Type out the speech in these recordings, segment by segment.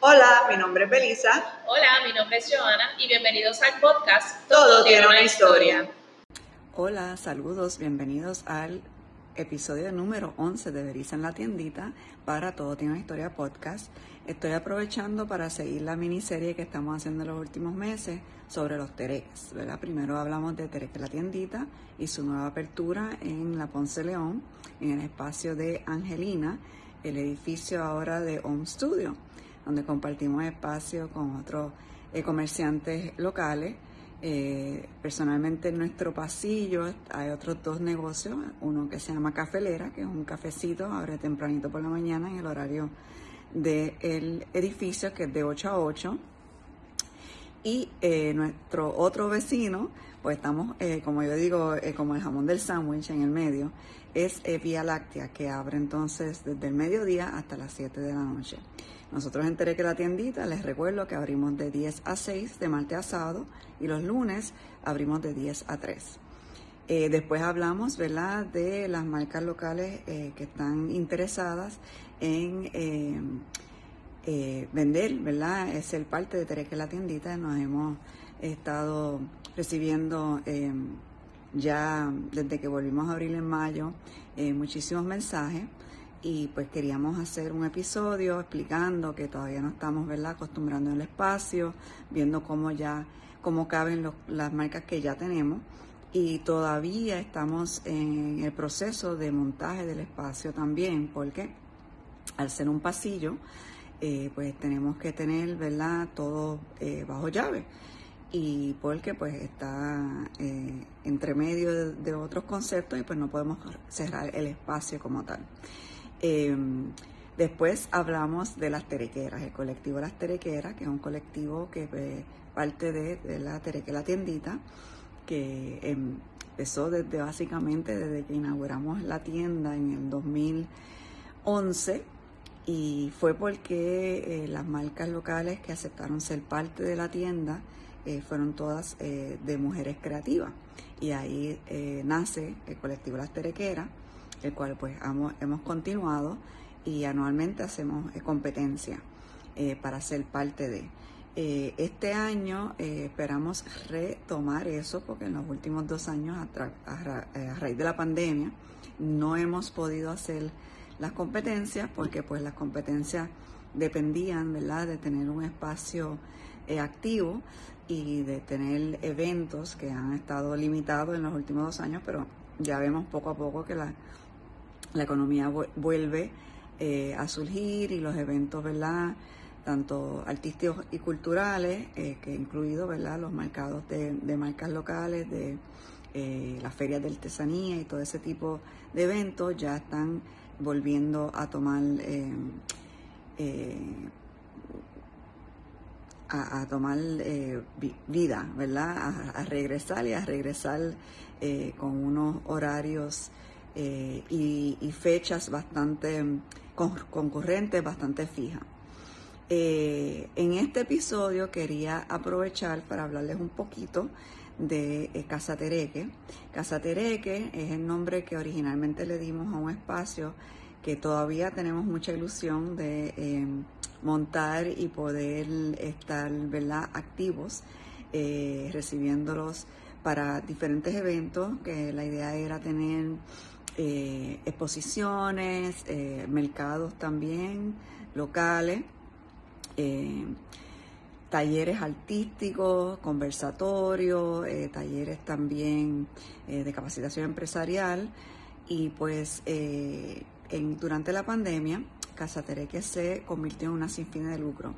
Hola, mi nombre es Belisa. Hola, mi nombre es Joana y bienvenidos al podcast Todo, tiene una historia. Hola, saludos, bienvenidos al episodio número 11 de Belisa en la tiendita para Todo tiene una historia podcast. Estoy aprovechando para seguir la miniserie que estamos haciendo en los últimos meses sobre los tereques. ¿verdad? Primero hablamos de Tereque la tiendita y su nueva apertura en la Ponce León, en el espacio de Angelina, el edificio ahora de Home Studio donde compartimos espacio con otros eh, comerciantes locales. Eh, personalmente en nuestro pasillo hay otros dos negocios, uno que se llama Cafelera, que es un cafecito, abre tempranito por la mañana en el horario del edificio, que es de 8 a 8. Y eh, nuestro otro vecino, pues estamos, como yo digo, como el jamón del sándwich en el medio, es Vía Láctea, que abre entonces desde el mediodía hasta las 7 de la noche. Nosotros en que la tiendita les recuerdo que abrimos de 10 a 6 de martes a sábado y los lunes abrimos de 10 a 3. Eh, después hablamos ¿verdad? de las marcas locales eh, que están interesadas en eh, vender, ¿verdad? Es el parte de Tereque la tiendita. Nos hemos estado recibiendo ya desde que volvimos a abrir en mayo muchísimos mensajes y pues queríamos hacer un episodio explicando que todavía no estamos ¿verdad? acostumbrando el espacio, viendo cómo ya cómo caben las marcas que ya tenemos y todavía estamos en el proceso de montaje del espacio también porque al ser un pasillo eh, pues tenemos que tener verdad todo eh, bajo llave y porque pues está eh, entre medio de, de otros conceptos y pues no podemos cerrar el espacio como tal. Em, después hablamos de las terequeras, el colectivo Las Terequeras, que es un colectivo que eh, parte de, la Terequera Tiendita, que empezó desde básicamente desde que inauguramos la tienda en el 2011 y fue porque eh, las marcas locales que aceptaron ser parte de la tienda eh, fueron todas de mujeres creativas y ahí nace el colectivo Las Terequeras el cual pues hemos, continuado y anualmente hacemos eh, competencia eh, para ser parte de. Eh, este año esperamos retomar eso porque en los últimos dos años, a, raíz de la pandemia, no hemos podido hacer las competencias porque pues las competencias dependían ¿verdad? de tener un espacio activo y de tener eventos que han estado limitados en los últimos dos años, pero ya vemos poco a poco que la, la economía vuelve eh, a surgir y los eventos, ¿verdad? tanto artísticos y culturales, eh, que incluido ¿verdad? los mercados de, marcas locales, de eh, las ferias de artesanía y todo ese tipo de eventos ya están volviendo a tomar a, tomar vida, ¿verdad? A, regresar y a regresar con unos horarios eh, y, fechas bastante concurrentes, bastante fijas. Eh, en este episodio quería aprovechar para hablarles un poquito de eh, Casa Tereque. Casa Tereque es el nombre que originalmente le dimos a un espacio que todavía tenemos mucha ilusión de montar y poder estar ¿verdad? activos, recibiéndolos para diferentes eventos, que la idea era tener eh, exposiciones, eh, mercados también locales, eh, talleres artísticos, conversatorios, talleres también de capacitación empresarial y pues en, durante la pandemia Casa Tereque se convirtió en una sin de lucro.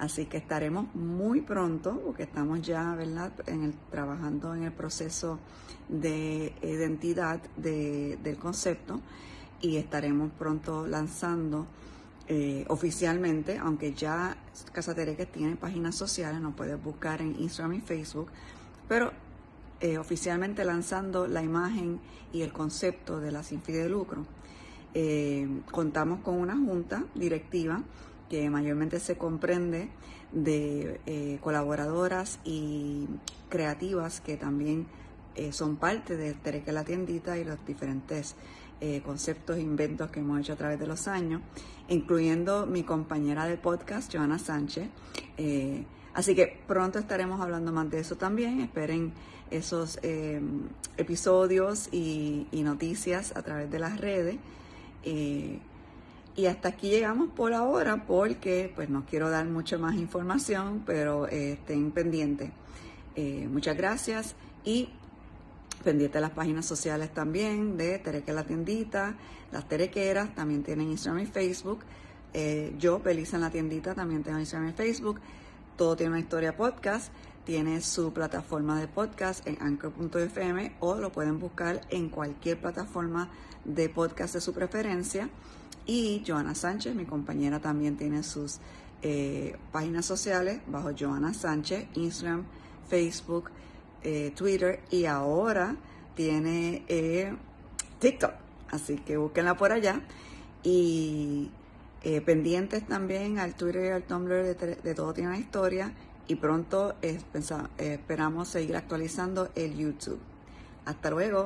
Así que estaremos muy pronto, porque estamos ya ¿verdad? En el, trabajando en el proceso de identidad del concepto y estaremos pronto lanzando eh, oficialmente, aunque ya Casa Tereque tiene páginas sociales, nos puedes buscar en Instagram y Facebook, pero eh, oficialmente lanzando la imagen y el concepto de la sin de lucro. Eh, contamos con una junta directiva que mayormente se comprende de colaboradoras y creativas que también son parte de Tereque la Tiendita y los diferentes eh, conceptos e inventos que hemos hecho a través de los años, incluyendo mi compañera de podcast, Joana Sánchez. Eh, así que pronto estaremos hablando más de eso también. Esperen esos eh, episodios y, noticias a través de las redes. y hasta aquí llegamos por ahora porque pues no quiero dar mucho más información, pero estén pendientes. muchas gracias y pendiente las páginas sociales también de Tereque la tiendita, las terequeras también tienen Instagram y Facebook. Eh, yo, Belisa en la tiendita, también tengo Instagram y Facebook. Todo tiene una historia podcast. Tiene su plataforma de podcast en anchor.fm o lo pueden buscar en cualquier plataforma de podcast de su preferencia. Y Joana Sánchez, mi compañera, también tiene sus eh, páginas sociales bajo Joana Sánchez, Instagram, Facebook, eh, Twitter y ahora tiene eh, TikTok. Así que búsquenla por allá. Y eh, pendientes también al Twitter y al Tumblr de, Todo Tiene una Historia. Y pronto esperamos seguir actualizando el YouTube. Hasta luego.